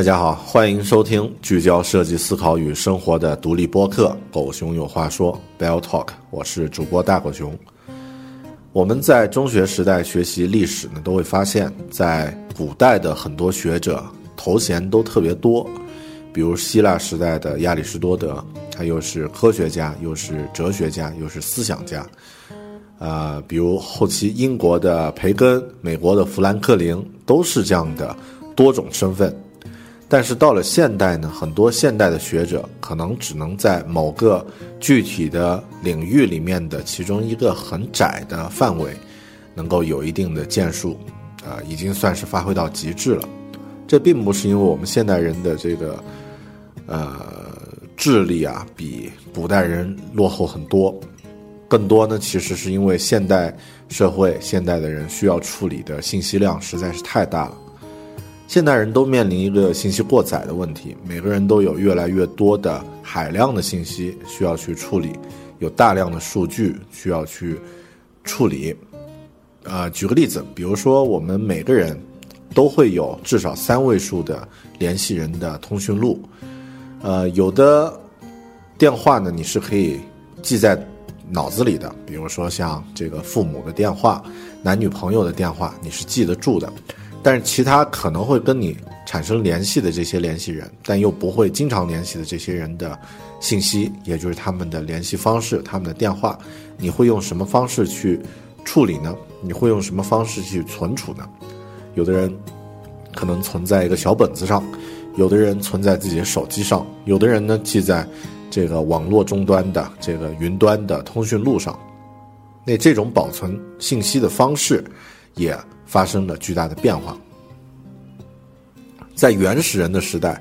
大家好，欢迎收听聚焦设计思考与生活的独立播客《狗熊有话说》（Bell Talk）。我是主播大狗熊。我们在中学时代学习历史呢，都会发现，在古代的很多学者头衔都特别多，比如希腊时代的亚里士多德，他又是科学家，又是哲学家，又是思想家。啊，比如后期英国的培根、美国的富兰克林，都是这样的多种身份。但是到了现代呢，很多现代的学者可能只能在某个具体的领域里面的其中一个很窄的范围，能够有一定的建树，啊，已经算是发挥到极致了。这并不是因为我们现代人的这个，呃，智力啊比古代人落后很多，更多呢其实是因为现代社会现代的人需要处理的信息量实在是太大了。现代人都面临一个信息过载的问题，每个人都有越来越多的海量的信息需要去处理，有大量的数据需要去处理。呃，举个例子，比如说我们每个人都会有至少三位数的联系人的通讯录，呃，有的电话呢你是可以记在脑子里的，比如说像这个父母的电话、男女朋友的电话，你是记得住的。但是其他可能会跟你产生联系的这些联系人，但又不会经常联系的这些人的信息，也就是他们的联系方式、他们的电话，你会用什么方式去处理呢？你会用什么方式去存储呢？有的人可能存在一个小本子上，有的人存在自己的手机上，有的人呢记在这个网络终端的这个云端的通讯录上。那这种保存信息的方式也。发生了巨大的变化。在原始人的时代，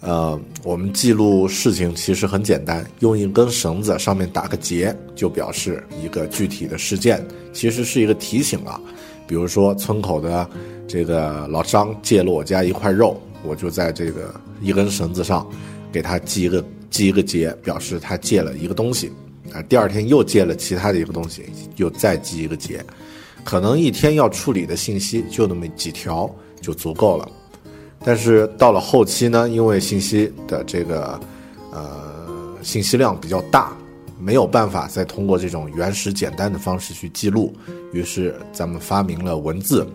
呃，我们记录事情其实很简单，用一根绳子上面打个结，就表示一个具体的事件，其实是一个提醒啊。比如说，村口的这个老张借了我家一块肉，我就在这个一根绳子上给他系一个系一个结，表示他借了一个东西。啊，第二天又借了其他的一个东西，又再系一个结。可能一天要处理的信息就那么几条就足够了，但是到了后期呢，因为信息的这个呃信息量比较大，没有办法再通过这种原始简单的方式去记录，于是咱们发明了文字，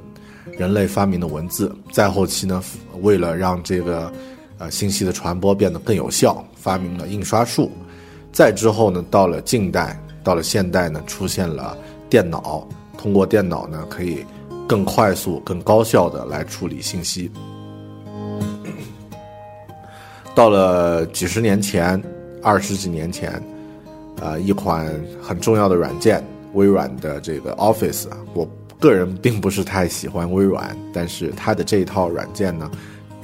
人类发明的文字。再后期呢，为了让这个呃信息的传播变得更有效，发明了印刷术。再之后呢，到了近代，到了现代呢，出现了电脑。通过电脑呢，可以更快速、更高效的来处理信息。到了几十年前、二十几年前，啊，一款很重要的软件——微软的这个 Office，我个人并不是太喜欢微软，但是它的这一套软件呢，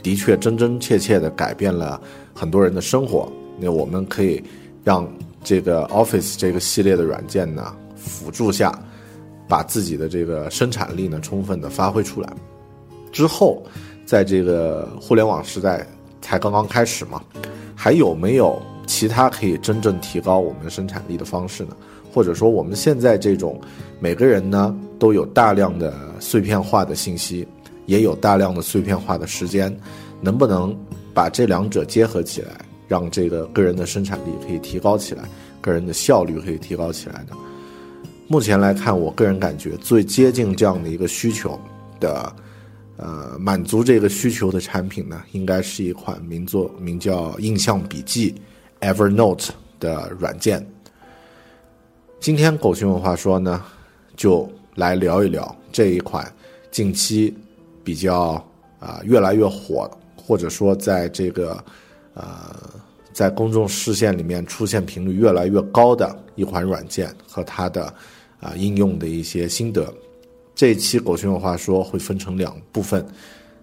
的确真真切切的改变了很多人的生活。那我们可以让这个 Office 这个系列的软件呢，辅助下。把自己的这个生产力呢充分的发挥出来，之后，在这个互联网时代才刚刚开始嘛，还有没有其他可以真正提高我们生产力的方式呢？或者说我们现在这种每个人呢都有大量的碎片化的信息，也有大量的碎片化的时间，能不能把这两者结合起来，让这个个人的生产力可以提高起来，个人的效率可以提高起来呢？目前来看，我个人感觉最接近这样的一个需求的，呃，满足这个需求的产品呢，应该是一款名作名叫印象笔记 Evernote 的软件。今天狗熊文化说呢，就来聊一聊这一款近期比较啊越来越火，或者说在这个呃在公众视线里面出现频率越来越高的一款软件和它的。啊，应用的一些心得。这一期狗熊有话说会分成两部分，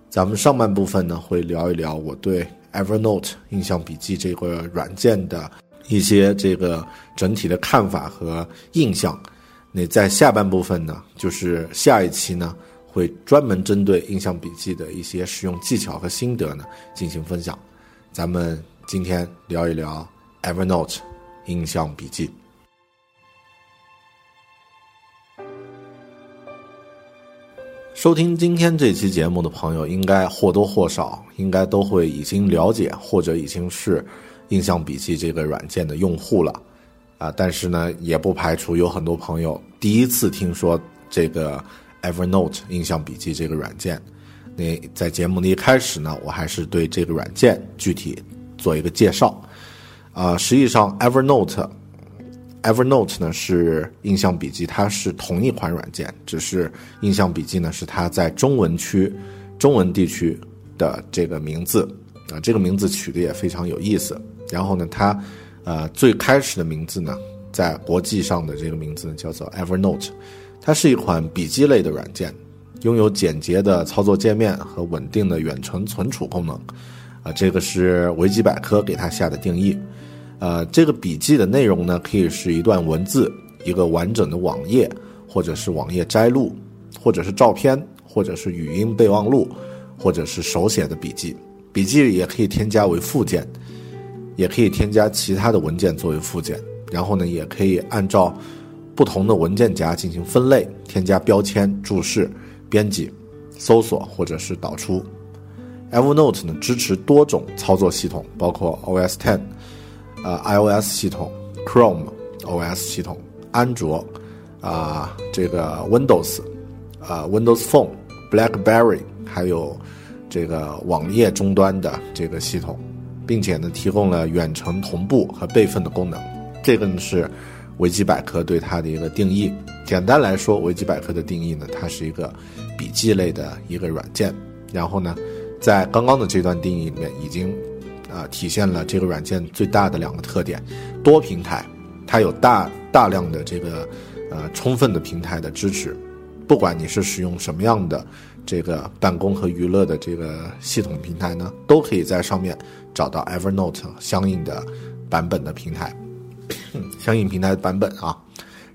咱们上半部分呢会聊一聊我对 Evernote 印象笔记这个软件的一些这个整体的看法和印象。那在下半部分呢，就是下一期呢会专门针对印象笔记的一些使用技巧和心得呢进行分享。咱们今天聊一聊 Evernote 印象笔记。收听今天这期节目的朋友，应该或多或少应该都会已经了解或者已经是印象笔记这个软件的用户了，啊，但是呢，也不排除有很多朋友第一次听说这个 Evernote 印象笔记这个软件。那在节目的一开始呢，我还是对这个软件具体做一个介绍。啊，实际上 Evernote。Evernote 呢是印象笔记，它是同一款软件，只是印象笔记呢是它在中文区、中文地区的这个名字啊，这个名字取的也非常有意思。然后呢，它呃最开始的名字呢，在国际上的这个名字叫做 Evernote，它是一款笔记类的软件，拥有简洁的操作界面和稳定的远程存储功能啊，这个是维基百科给它下的定义。呃，这个笔记的内容呢，可以是一段文字、一个完整的网页，或者是网页摘录，或者是照片，或者是语音备忘录，或者是手写的笔记。笔记也可以添加为附件，也可以添加其他的文件作为附件。然后呢，也可以按照不同的文件夹进行分类，添加标签、注释、编辑、搜索或者是导出。Evernote 呢支持多种操作系统，包括 OS Ten。呃，iOS 系统、Chrome OS 系统、安卓，啊，这个 Windows，啊，Windows Phone、BlackBerry，还有这个网页终端的这个系统，并且呢，提供了远程同步和备份的功能。这个呢是维基百科对它的一个定义。简单来说，维基百科的定义呢，它是一个笔记类的一个软件。然后呢，在刚刚的这段定义里面已经。啊，体现了这个软件最大的两个特点：多平台，它有大大量的这个呃充分的平台的支持。不管你是使用什么样的这个办公和娱乐的这个系统平台呢，都可以在上面找到 Evernote 相应的版本的平台，相应平台的版本啊。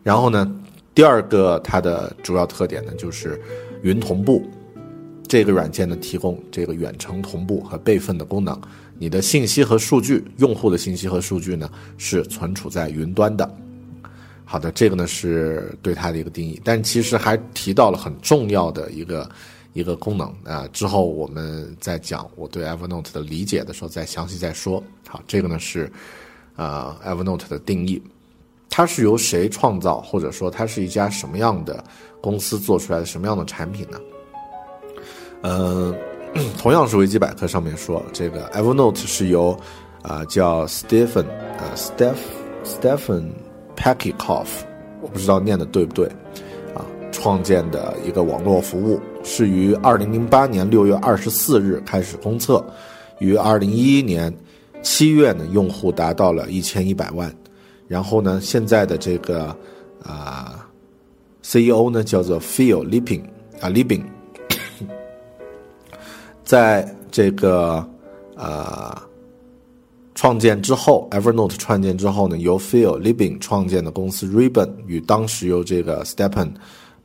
然后呢，第二个它的主要特点呢就是云同步，这个软件呢提供这个远程同步和备份的功能。你的信息和数据，用户的信息和数据呢，是存储在云端的。好的，这个呢是对它的一个定义，但其实还提到了很重要的一个一个功能啊。之后我们在讲我对 Evernote 的理解的时候，再详细再说。好，这个呢是呃 Evernote 的定义，它是由谁创造，或者说它是一家什么样的公司做出来的什么样的产品呢？嗯。同样是维基百科上面说，这个 Evernote 是由啊叫 Stephen 呃 Steph Stephen Packycoff，我不知道念的对不对啊，创建的一个网络服务，是于二零零八年六月二十四日开始公测，于二零一一年七月呢用户达到了一千一百万，然后呢现在的这个啊 CEO 呢叫做 Phil Lipping 啊 Lipping。在这个呃创建之后，Evernote 创建之后呢，由 Phil Libin 创建的公司 Ribbon 与当时由这个 Stepan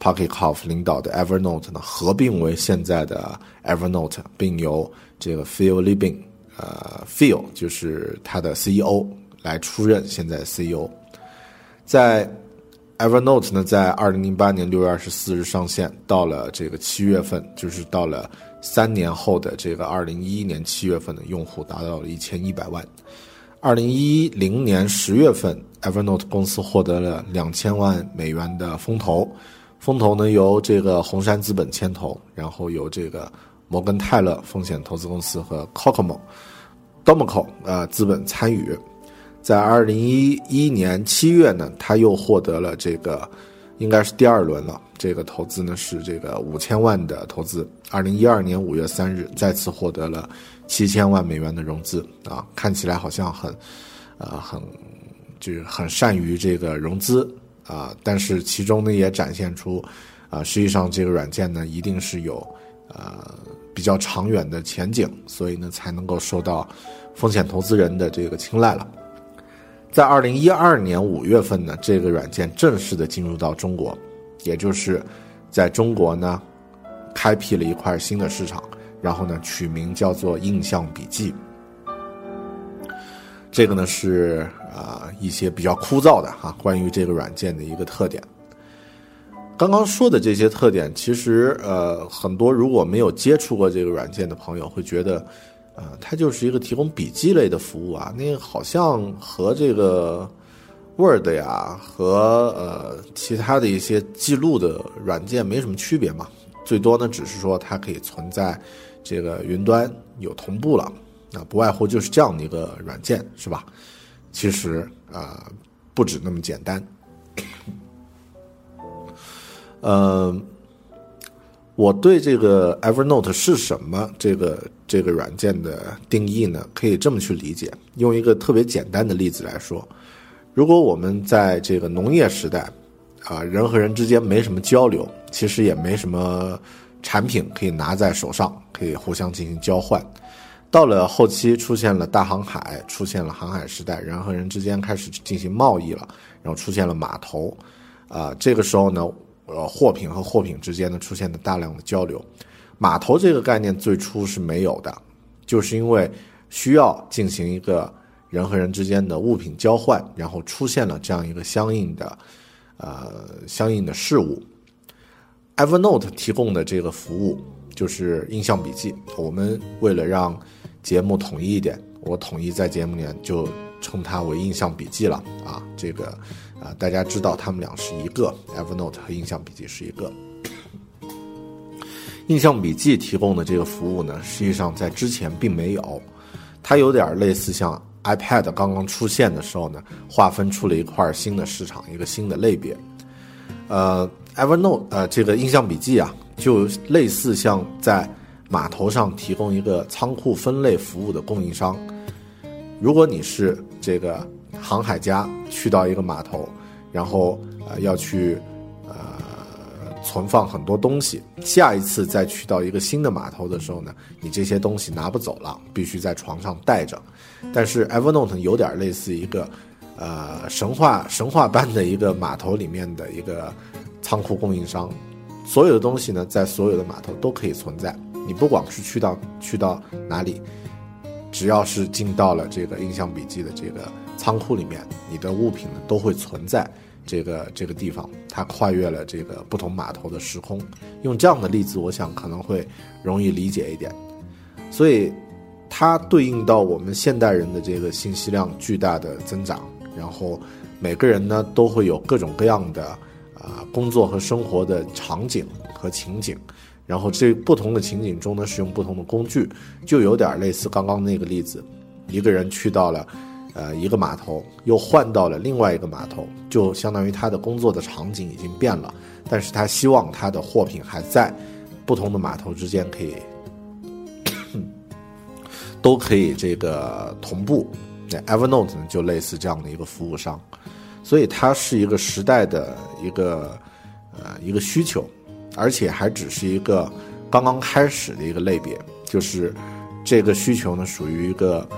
Pocketkopf 领导的 Evernote 呢合并为现在的 Evernote，并由这个 Phil Libin 呃 Phil 就是他的 CEO 来出任现在 CEO。在 Evernote 呢，在二零零八年六月二十四日上线，到了这个七月份，就是到了三年后的这个二零一一年七月份的用户达到了一千一百万。二零一零年十月份，Evernote 公司获得了两千万美元的风投，风投呢由这个红杉资本牵头，然后由这个摩根泰勒风险投资公司和 Cocomo、Domico 呃资本参与。在二零一一年七月呢，他又获得了这个，应该是第二轮了。这个投资呢是这个五千万的投资。二零一二年五月三日，再次获得了。七千万美元的融资啊，看起来好像很，呃，很就是很善于这个融资啊，但是其中呢也展现出，啊，实际上这个软件呢一定是有呃比较长远的前景，所以呢才能够受到风险投资人的这个青睐了。在二零一二年五月份呢，这个软件正式的进入到中国，也就是在中国呢开辟了一块新的市场。然后呢，取名叫做印象笔记。这个呢是啊一些比较枯燥的哈，关于这个软件的一个特点。刚刚说的这些特点，其实呃很多如果没有接触过这个软件的朋友会觉得，呃它就是一个提供笔记类的服务啊，那个好像和这个 Word 呀和呃其他的一些记录的软件没什么区别嘛，最多呢只是说它可以存在。这个云端有同步了，那不外乎就是这样的一个软件，是吧？其实啊，不止那么简单。嗯，我对这个 Evernote 是什么这个这个软件的定义呢？可以这么去理解，用一个特别简单的例子来说，如果我们在这个农业时代，啊，人和人之间没什么交流，其实也没什么。产品可以拿在手上，可以互相进行交换。到了后期，出现了大航海，出现了航海时代，人和人之间开始进行贸易了，然后出现了码头。啊，这个时候呢，呃，货品和货品之间呢，出现了大量的交流。码头这个概念最初是没有的，就是因为需要进行一个人和人之间的物品交换，然后出现了这样一个相应的，呃，相应的事物。Evernote 提供的这个服务就是印象笔记。我们为了让节目统一一点，我统一在节目里面就称它为印象笔记了啊。这个啊，大家知道它们俩是一个，Evernote 和印象笔记是一个。印象笔记提供的这个服务呢，实际上在之前并没有，它有点类似像 iPad 刚刚出现的时候呢，划分出了一块新的市场，一个新的类别，呃。Evernote，呃，这个印象笔记啊，就类似像在码头上提供一个仓库分类服务的供应商。如果你是这个航海家，去到一个码头，然后呃要去呃存放很多东西，下一次再去到一个新的码头的时候呢，你这些东西拿不走了，必须在床上带着。但是 Evernote 有点类似一个呃神话神话般的一个码头里面的一个。仓库供应商，所有的东西呢，在所有的码头都可以存在。你不管是去到去到哪里，只要是进到了这个印象笔记的这个仓库里面，你的物品呢都会存在这个这个地方。它跨越了这个不同码头的时空。用这样的例子，我想可能会容易理解一点。所以，它对应到我们现代人的这个信息量巨大的增长，然后每个人呢都会有各种各样的。啊，工作和生活的场景和情景，然后这不同的情景中呢，使用不同的工具，就有点类似刚刚那个例子，一个人去到了，呃，一个码头，又换到了另外一个码头，就相当于他的工作的场景已经变了，但是他希望他的货品还在，不同的码头之间可以，都可以这个同步。那 Evernote 呢，就类似这样的一个服务商。所以它是一个时代的一个呃一个需求，而且还只是一个刚刚开始的一个类别，就是这个需求呢属于一个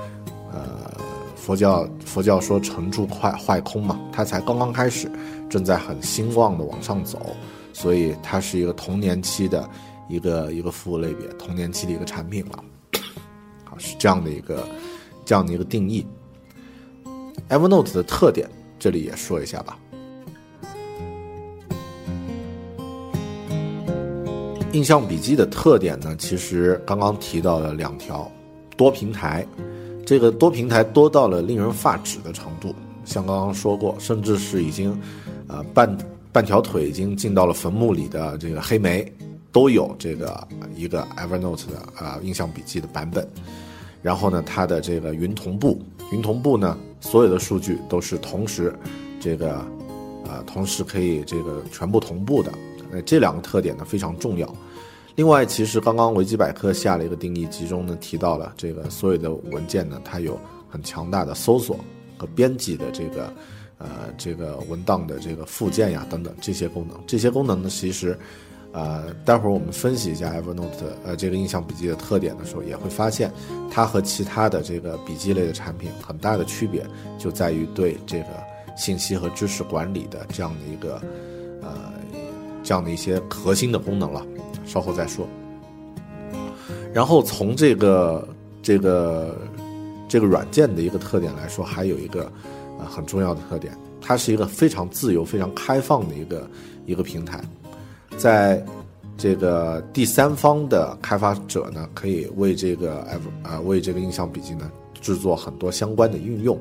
佛教佛教说成住坏坏空嘛，他才刚刚开始，正在很兴旺的往上走，所以它是一个童年期的一个一个服务类别，童年期的一个产品了，好是这样的一个这样的一个定义。Evernote 的特点，这里也说一下吧。印象笔记的特点呢，其实刚刚提到了两条：多平台这个多平台多到了令人发指的程度。像刚刚说过，甚至是已经，呃，半半条腿已经进到了坟墓里的这个黑莓，都有这个一个 Evernote 的啊印象笔记的版本。然后呢，它的这个云同步，云同步呢，所有的数据都是同时，这个，啊，同时可以这个全部同步的。那这两个特点呢非常重要。另外，其实刚刚维基百科下了一个定义，其中呢提到了这个所有的文件呢，它有很强大的搜索。和编辑的这个，呃，这个文档的这个附件呀，等等这些功能，这些功能呢，其实，呃，待会儿我们分析一下 Evernote 呃这个印象笔记的特点的时候，也会发现它和其他的这个笔记类的产品很大的区别就在于对这个信息和知识管理的这样的一个，呃，这样的一些核心的功能了，稍后再说。然后从这个这个。这个软件的一个特点来说，还有一个，呃，很重要的特点，它是一个非常自由、非常开放的一个一个平台，在这个第三方的开发者呢，可以为这个 F 啊为这个印象笔记呢制作很多相关的应用。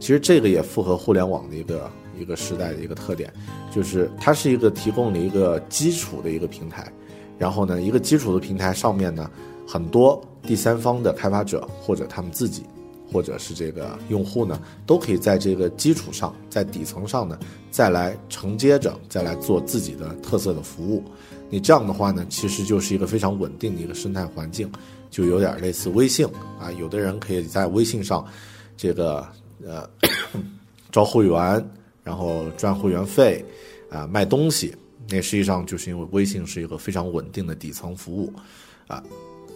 其实这个也符合互联网的一个一个时代的一个特点，就是它是一个提供了一个基础的一个平台，然后呢，一个基础的平台上面呢，很多第三方的开发者或者他们自己。或者是这个用户呢，都可以在这个基础上，在底层上呢，再来承接着，再来做自己的特色的服务。你这样的话呢，其实就是一个非常稳定的一个生态环境，就有点类似微信啊。有的人可以在微信上，这个呃招会员，然后赚会员费，啊卖东西。那实际上就是因为微信是一个非常稳定的底层服务，啊。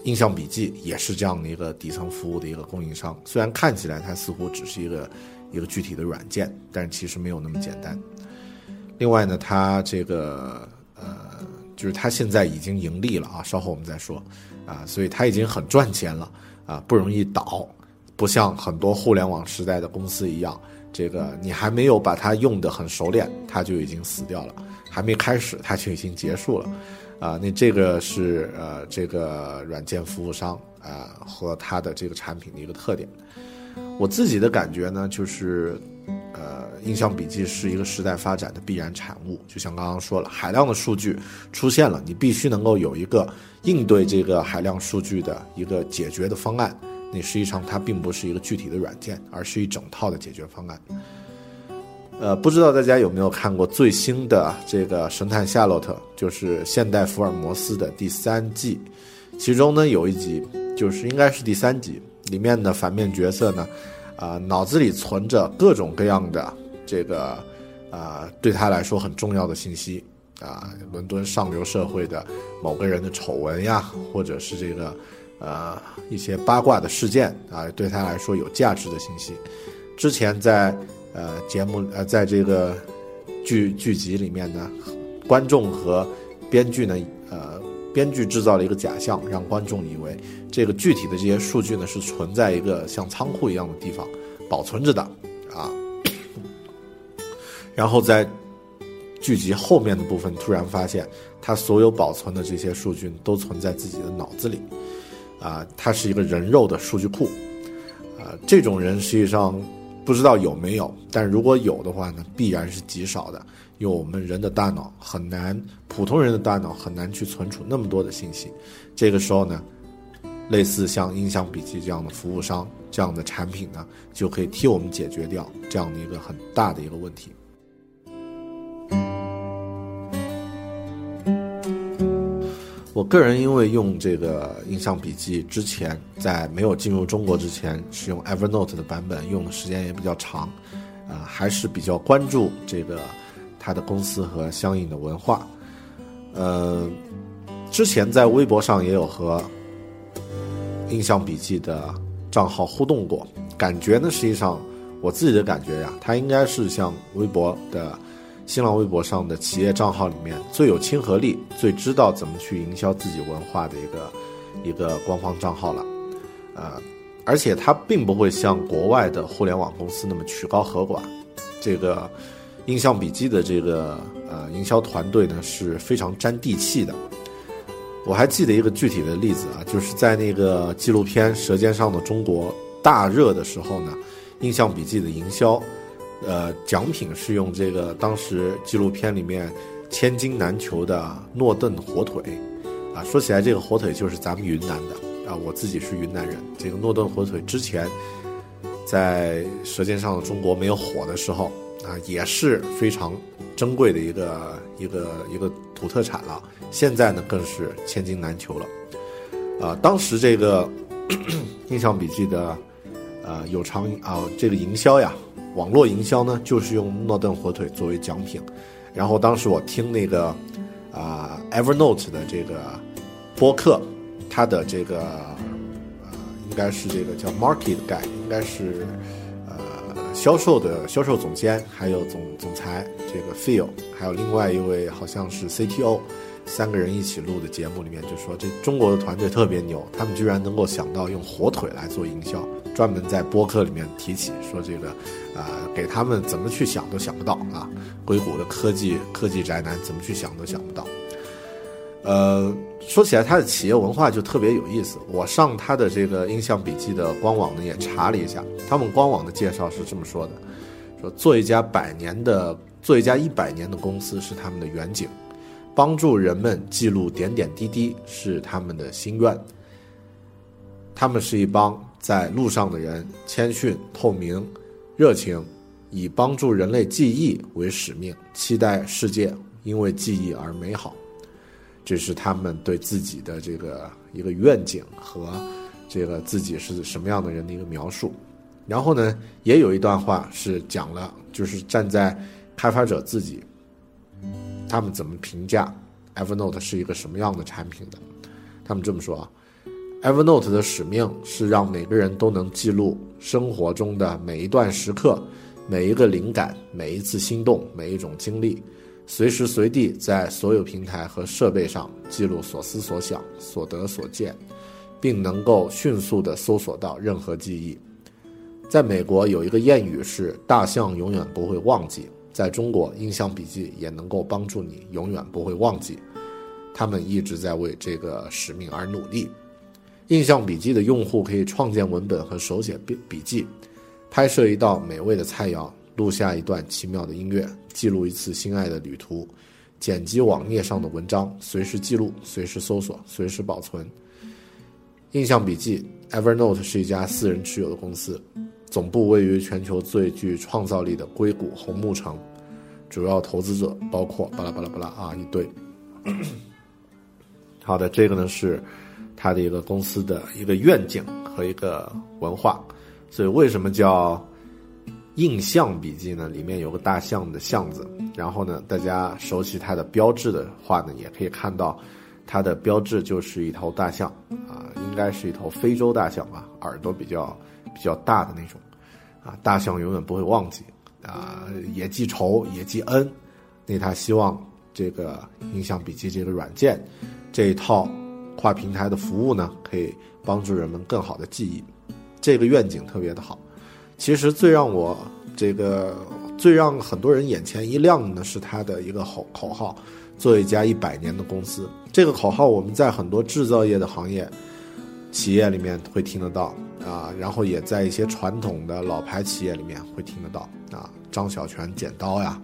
印象笔记也是这样的一个底层服务的一个供应商，虽然看起来它似乎只是一个一个具体的软件，但是其实没有那么简单。另外呢，它这个呃，就是它现在已经盈利了啊，稍后我们再说啊，所以它已经很赚钱了啊，不容易倒，不像很多互联网时代的公司一样，这个你还没有把它用得很熟练，它就已经死掉了，还没开始它就已经结束了。啊，那这个是呃，这个软件服务商啊和它的这个产品的一个特点。我自己的感觉呢，就是呃，印象笔记是一个时代发展的必然产物。就像刚刚说了，海量的数据出现了，你必须能够有一个应对这个海量数据的一个解决的方案。那实际上它并不是一个具体的软件，而是一整套的解决方案。呃，不知道大家有没有看过最新的这个《神探夏洛特》，就是现代福尔摩斯的第三季，其中呢有一集，就是应该是第三集里面的反面角色呢，啊，脑子里存着各种各样的这个，啊，对他来说很重要的信息，啊，伦敦上流社会的某个人的丑闻呀，或者是这个，呃，一些八卦的事件啊，对他来说有价值的信息，之前在。呃，节目呃，在这个剧剧集里面呢，观众和编剧呢，呃，编剧制造了一个假象，让观众以为这个具体的这些数据呢是存在一个像仓库一样的地方保存着的啊。然后在剧集后面的部分，突然发现他所有保存的这些数据都存在自己的脑子里啊，它是一个人肉的数据库啊，这种人实际上。不知道有没有，但如果有的话呢，必然是极少的，因为我们人的大脑很难，普通人的大脑很难去存储那么多的信息。这个时候呢，类似像印象笔记这样的服务商这样的产品呢，就可以替我们解决掉这样的一个很大的一个问题。我个人因为用这个印象笔记之前，在没有进入中国之前，使用 Evernote 的版本用的时间也比较长，啊，还是比较关注这个它的公司和相应的文化。呃，之前在微博上也有和印象笔记的账号互动过，感觉呢，实际上我自己的感觉呀，它应该是像微博的。新浪微博上的企业账号里面最有亲和力、最知道怎么去营销自己文化的一个一个官方账号了，呃，而且它并不会像国外的互联网公司那么曲高和寡。这个印象笔记的这个呃营销团队呢是非常沾地气的，我还记得一个具体的例子啊，就是在那个纪录片《舌尖上的中国》大热的时候呢，印象笔记的营销，呃，奖品是用这个当时纪录片里面千金难求的诺顿火腿，啊，说起来这个火腿就是咱们云南的啊，我自己是云南人，这个诺顿火腿之前在《舌尖上的中国》没有火的时候啊，也是非常珍贵的一个一个一个土特产了。现在呢，更是千金难求了，啊，当时这个 印象笔记的，呃，有偿啊，这个营销呀，网络营销呢，就是用诺顿火腿作为奖品，然后当时我听那个啊，Evernote 的这个播客，他的这个呃，应该是这个叫 Market Guy，应该是呃，销售的销售总监，还有总总裁这个 Phil，还有另外一位好像是 CTO。三个人一起录的节目里面就说，这中国的团队特别牛，他们居然能够想到用火腿来做营销，专门在播客里面提起说这个，啊，给他们怎么去想都想不到啊，硅谷的科技科技宅男怎么去想都想不到。呃，说起来他的企业文化就特别有意思，我上他的这个印象笔记的官网呢也查了一下，他们官网的介绍是这么说的，说做一家百年的做一家一百年的公司是他们的远景。帮助人们记录点点滴滴是他们的心愿。他们是一帮在路上的人，谦逊、透明、热情，以帮助人类记忆为使命，期待世界因为记忆而美好。这是他们对自己的这个一个愿景和这个自己是什么样的人的一个描述。然后呢，也有一段话是讲了，就是站在开发者自己。他们怎么评价 Evernote 是一个什么样的产品的？他们这么说啊，Evernote 的使命是让每个人都能记录生活中的每一段时刻、每一个灵感、每一次心动、每一种经历，随时随地在所有平台和设备上记录所思所想、所得所见，并能够迅速地搜索到任何记忆。在美国有一个谚语是“大象永远不会忘记”。在中国，印象笔记也能够帮助你永远不会忘记。他们一直在为这个使命而努力。印象笔记的用户可以创建文本和手写笔笔记，拍摄一道美味的菜肴，录下一段奇妙的音乐，记录一次心爱的旅途，剪辑网页上的文章，随时记录，随时搜索，随时保存。印象笔记 Evernote 是一家私人持有的公司。总部位于全球最具创造力的硅谷红木城，主要投资者包括巴拉巴拉巴拉啊一堆。好的，这个呢是他的一个公司的一个愿景和一个文化。所以为什么叫印象笔记呢？里面有个大象的象字，然后呢，大家熟悉它的标志的话呢，也可以看到它的标志就是一头大象啊，应该是一头非洲大象吧，耳朵比较。比较大的那种，啊，大象永远不会忘记，啊，也记仇也记恩，那他希望这个印象笔记这个软件，这一套跨平台的服务呢，可以帮助人们更好的记忆，这个愿景特别的好。其实最让我这个最让很多人眼前一亮的呢，是他的一个口口号，做一家一百年的公司。这个口号我们在很多制造业的行业。企业里面会听得到啊，然后也在一些传统的老牌企业里面会听得到啊。张小泉剪刀呀，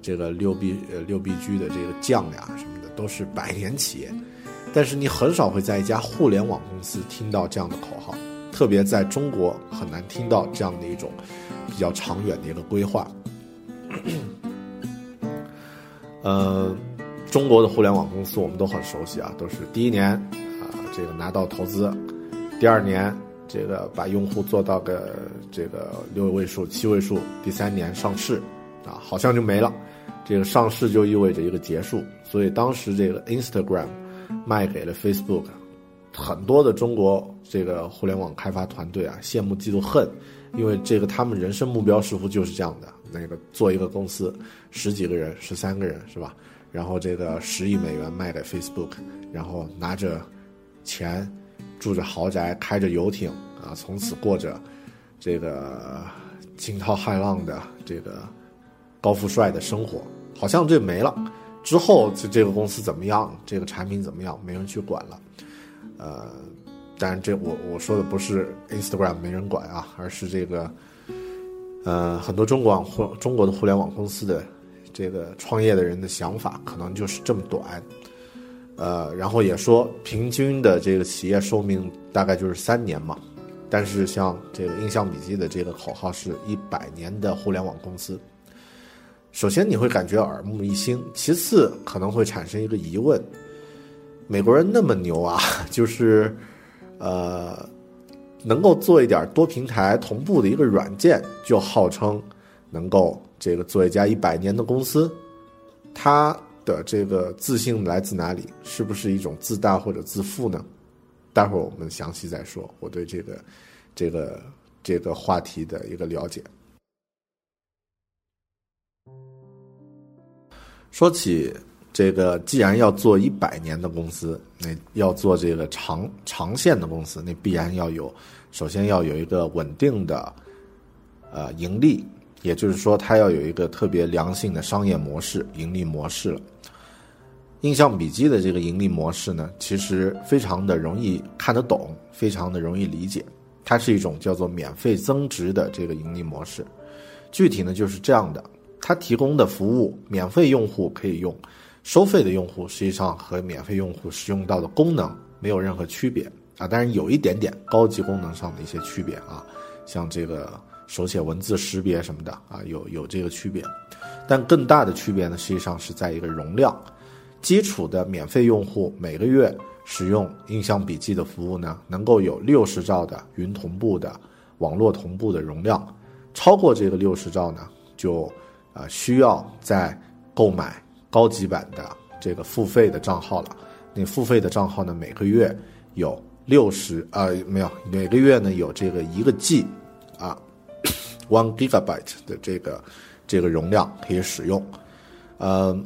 这个六必呃六必居的这个酱呀什么的，都是百年企业。但是你很少会在一家互联网公司听到这样的口号，特别在中国很难听到这样的一种比较长远的一个规划。呃，中国的互联网公司我们都很熟悉啊，都是第一年啊这个拿到投资。第二年，这个把用户做到个这个六位数、七位数，第三年上市，啊，好像就没了。这个上市就意味着一个结束。所以当时这个 Instagram 卖给了 Facebook，很多的中国这个互联网开发团队啊，羡慕嫉妒恨，因为这个他们人生目标似乎就是这样的：那个做一个公司，十几个人、十三个人是吧？然后这个十亿美元卖给 Facebook，然后拿着钱。住着豪宅，开着游艇啊，从此过着这个惊涛骇浪的这个高富帅的生活，好像这没了。之后这这个公司怎么样，这个产品怎么样，没人去管了。呃，当然这我我说的不是 Instagram 没人管啊，而是这个呃很多中国互中国的互联网公司的这个创业的人的想法可能就是这么短。呃，然后也说平均的这个企业寿命大概就是三年嘛。但是像这个印象笔记的这个口号是一百年的互联网公司。首先你会感觉耳目一新，其次可能会产生一个疑问：美国人那么牛啊，就是呃能够做一点多平台同步的一个软件，就号称能够这个做一家一百年的公司，他的这个自信来自哪里？是不是一种自大或者自负呢？待会儿我们详细再说我对这个这个这个话题的一个了解。说起这个，既然要做一百年的公司，那要做这个长长线的公司，那必然要有，首先要有一个稳定的呃盈利，也就是说，它要有一个特别良性的商业模式、盈利模式了。印象笔记的这个盈利模式呢，其实非常的容易看得懂，非常的容易理解。它是一种叫做免费增值的这个盈利模式。具体呢就是这样的，它提供的服务，免费用户可以用，收费的用户实际上和免费用户使用到的功能没有任何区别啊，当然有一点点高级功能上的一些区别啊，像这个手写文字识别什么的啊，有有这个区别，但更大的区别呢，实际上是在一个容量。基础的免费用户每个月使用印象笔记的服务呢，能够有六十兆的云同步的网络同步的容量，超过这个六十兆呢，就呃需要再购买高级版的这个付费的账号了。那付费的账号呢，每个月有六十啊没有每个月呢有这个一个 G 啊，one gigabyte 的这个这个容量可以使用，呃。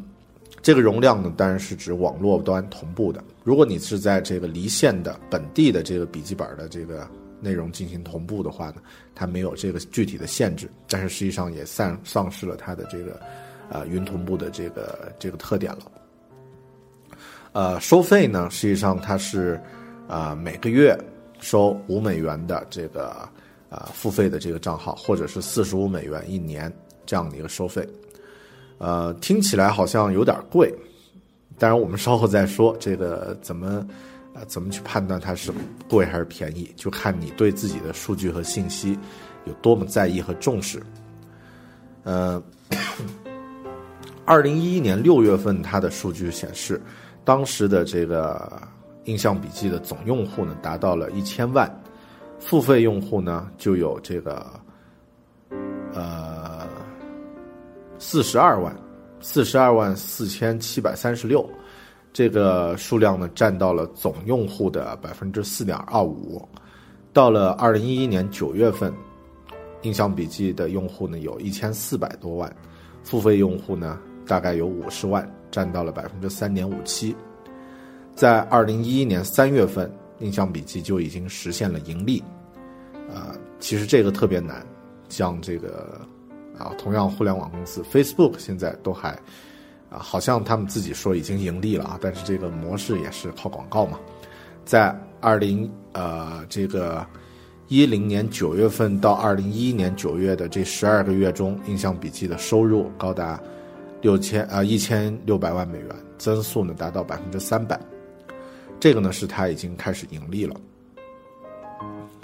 这个容量呢，当然是指网络端同步的。如果你是在这个离线的本地的这个笔记本的这个内容进行同步的话呢，它没有这个具体的限制，但是实际上也丧丧失了它的这个，呃，云同步的这个这个特点了。呃，收费呢，实际上它是，啊，每个月收五美元的这个，啊，付费的这个账号，或者是四十五美元一年这样的一个收费。呃，听起来好像有点贵，当然我们稍后再说这个怎么，怎么去判断它是贵还是便宜，就看你对自己的数据和信息有多么在意和重视。呃，二零一一年六月份，它的数据显示，当时的这个印象笔记的总用户呢达到了一千万，付费用户呢就有这个，呃。四十二万，四十二万四千七百三十六，这个数量呢占到了总用户的百分之四点二五。到了二零一一年九月份，印象笔记的用户呢有一千四百多万，付费用户呢大概有五十万，占到了百分之三点五七。在二零一一年三月份，印象笔记就已经实现了盈利。啊，其实这个特别难，像这个。啊，同样互联网公司 Facebook 现在都还，好像他们自己说已经盈利了啊，但是这个模式也是靠广告嘛。在二零呃这个一零年九月份到二零一一年九月的这十二个月中，印象笔记的收入高达六千啊一千六百万美元，增速呢达到百分之三百。这个呢是它已经开始盈利了，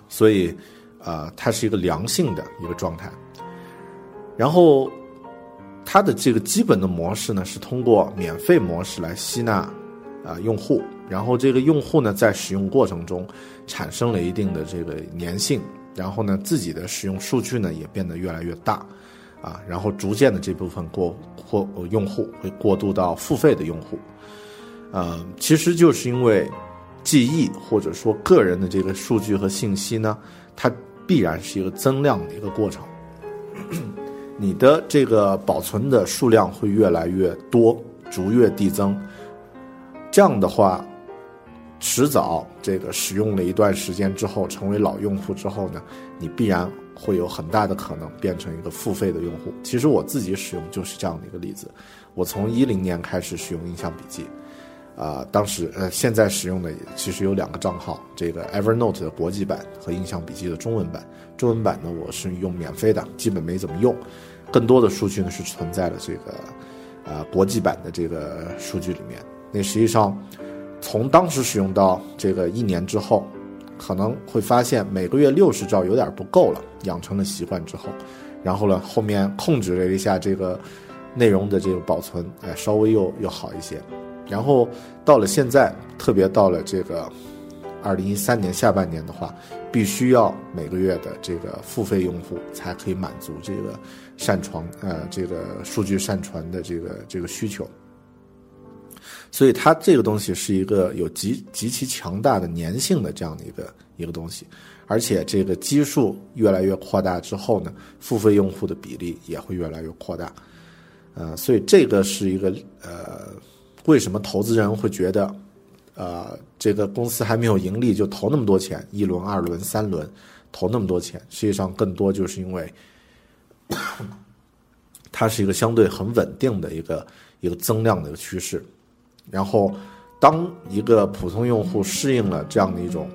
所以啊它是一个良性的一个状态。然后，它的这个基本的模式呢，是通过免费模式来吸纳啊用户，然后这个用户呢，在使用过程中产生了一定的这个粘性，然后呢，自己的使用数据呢也变得越来越大，啊，然后逐渐的这部分过过用户会过渡到付费的用户，呃，其实就是因为记忆或者说个人的这个数据和信息呢，它必然是一个增量的一个过程。你的这个保存的数量会越来越多，逐月递增。这样的话，迟早这个使用了一段时间之后，成为老用户之后呢，你必然会有很大的可能变成一个付费的用户。其实我自己使用就是这样的一个例子。我从一零年开始使用印象笔记，啊，当时呃，现在使用的其实有两个账号，这个 Evernote 的国际版和印象笔记的中文版。中文版呢，我是用免费的，基本没怎么用。更多的数据呢是存在了这个，呃，国际版的这个数据里面。那实际上，从当时使用到这个一年之后，可能会发现每个月六十兆有点不够了。养成了习惯之后，然后呢，后面控制了一下这个内容的这个保存，哎，稍微又又好一些。然后到了现在，特别到了这个二零一三年下半年的话。必须要每个月的这个付费用户才可以满足这个上传呃这个数据上传的这个这个需求，所以它这个东西是一个有极极其强大的粘性的这样的一个一个东西，而且这个基数越来越扩大之后呢，付费用户的比例也会越来越扩大，呃，所以这个是一个呃，为什么投资人会觉得？呃，这个公司还没有盈利就投那么多钱，一轮、二轮、三轮，投那么多钱，实际上更多就是因为 它是一个相对很稳定的一个一个增量的一个趋势。然后，当一个普通用户适应了这样的一种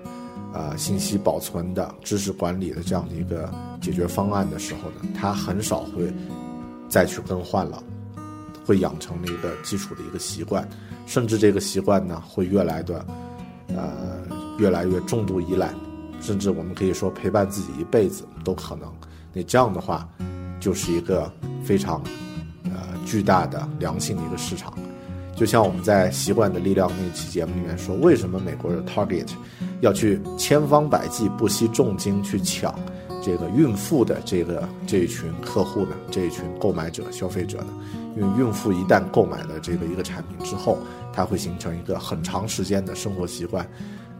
呃信息保存的知识管理的这样的一个解决方案的时候呢，他很少会再去更换了，会养成了一个基础的一个习惯。甚至这个习惯呢，会越来的，呃，越来越重度依赖，甚至我们可以说陪伴自己一辈子都可能。那这样的话，就是一个非常，呃，巨大的良性的一个市场。就像我们在《习惯的力量》那期节目里面说，为什么美国的 Target 要去千方百计、不惜重金去抢这个孕妇的这个这一群客户呢？这一群购买者、消费者呢？因为孕妇一旦购买了这个一个产品之后，它会形成一个很长时间的生活习惯，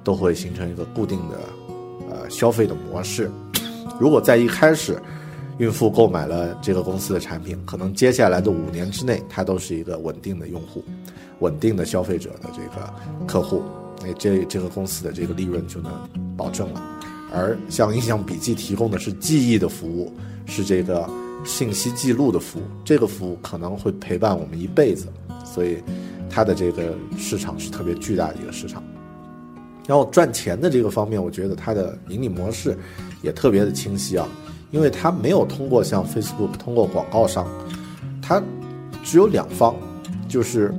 都会形成一个固定的呃消费的模式。如果在一开始，孕妇购买了这个公司的产品，可能接下来的五年之内，它都是一个稳定的用户、稳定的消费者的这个客户，那这这个公司的这个利润就能保证了。而像印象笔记提供的是记忆的服务，是这个。信息记录的服务，这个服务可能会陪伴我们一辈子，所以它的这个市场是特别巨大的一个市场。然后赚钱的这个方面，我觉得它的盈利模式也特别的清晰啊，因为它没有通过像 Facebook 通过广告商，它只有两方，就是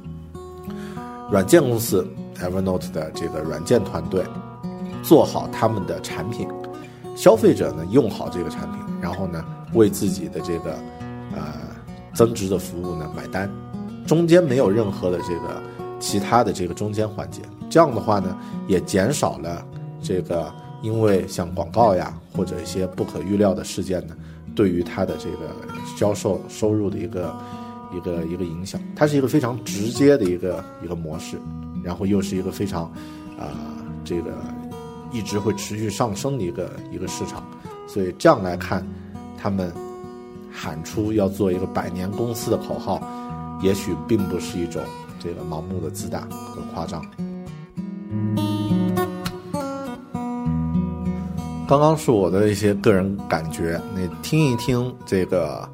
软件公司 Evernote 的这个软件团队做好他们的产品，消费者呢用好这个产品。然后呢，为自己的这个，呃，增值的服务呢买单，中间没有任何的这个其他的这个中间环节。这样的话呢，也减少了这个因为像广告呀或者一些不可预料的事件呢，对于它的这个销售收入的一个一个一个影响。它是一个非常直接的一个一个模式，然后又是一个非常，啊，这个一直会持续上升的一个一个市场。所以这样来看，他们喊出要做一个百年公司的口号，也许并不是一种这个盲目的自大和夸张。刚刚是我的一些个人感觉，你听一听这个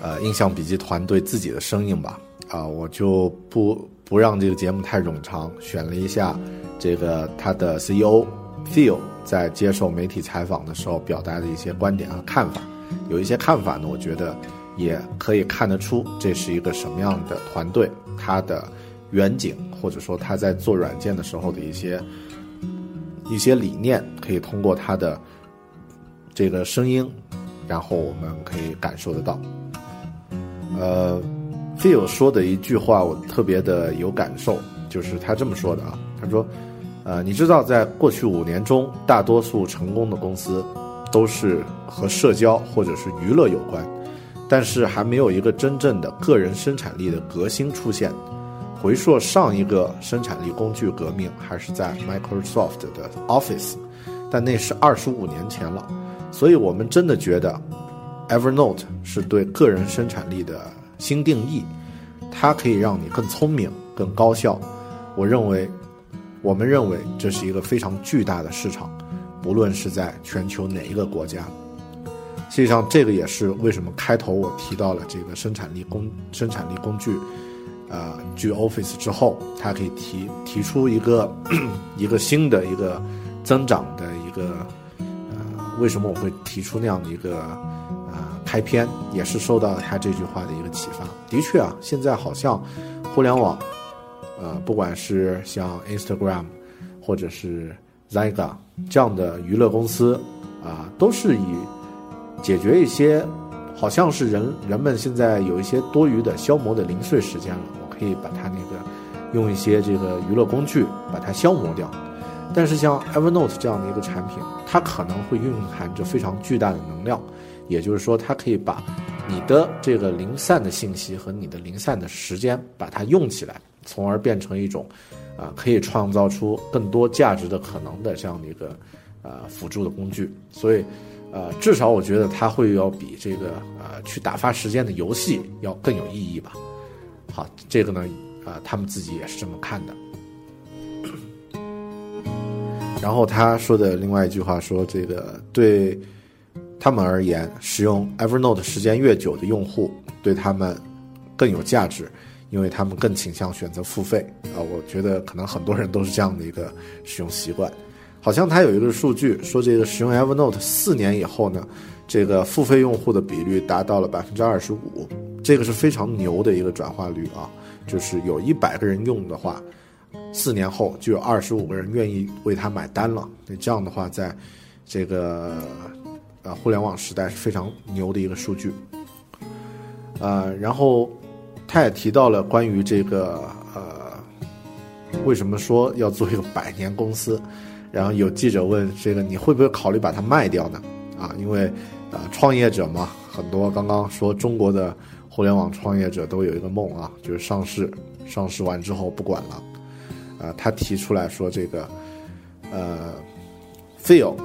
呃印象笔记团队自己的声音吧。啊，我就不不让这个节目太冗长，选了一下这个他的 CEO Phil。在接受媒体采访的时候，表达的一些观点和看法，有一些看法呢，我觉得也可以看得出这是一个什么样的团队，他的远景或者说他在做软件的时候的一些一些理念，可以通过他的这个声音，然后我们可以感受得到。呃，Phil 说的一句话我特别的有感受，就是他这么说的啊，他说。呃，你知道，在过去五年中，大多数成功的公司都是和社交或者是娱乐有关，但是还没有一个真正的个人生产力的革新出现。回溯上一个生产力工具革命，还是在 Microsoft 的 Office，但那是二十五年前了。所以我们真的觉得，Evernote 是对个人生产力的新定义，它可以让你更聪明、更高效。我认为。我们认为这是一个非常巨大的市场，不论是在全球哪一个国家。实际上，这个也是为什么开头我提到了这个生产力工生产力工具，呃，据 Office 之后，它可以提提出一个 一个新的一个增长的一个呃，为什么我会提出那样的一个呃开篇，也是受到他这句话的一个启发。的确啊，现在好像互联网，呃，不管是像 Instagram 或者是 Zyga 这样的娱乐公司啊，都是以解决一些，好像是人人们现在有一些多余的消磨的零碎时间了，可以把它那个用一些这个娱乐工具把它消磨掉。但是像 Evernote 这样的一个产品，它可能会蕴含着非常巨大的能量，也就是说，它可以把你的这个零散的信息和你的零散的时间把它用起来，从而变成一种啊可以创造出更多价值的可能的这样的一个呃辅助的工具。所以。呃，至少我觉得它会要比这个呃去打发时间的游戏要更有意义吧。好，这个呢，呃，他们自己也是这么看的。然后他说的另外一句话说，这个对他们而言，使用 Evernote 时间越久的用户对他们更有价值，因为他们更倾向选择付费。啊，我觉得可能很多人都是这样的一个使用习惯。好像他有一个数据说，这个使用 Evernote 四年以后呢，这个付费用户的比率达到了百分之二十五，这个是非常牛的一个转化率啊！就是有一百个人用的话，四年后就有二十五个人愿意为他买单了。那这样的话，在这个呃互联网时代是非常牛的一个数据。呃，然后他也提到了关于这个呃为什么说要做一个百年公司。然后有记者问这个你会不会考虑把它卖掉呢？啊，因为，呃，创业者嘛，很多刚刚说中国的互联网创业者都有一个梦啊，就是上市，上市完之后不管了，啊，他提出来说这个，呃，Phil，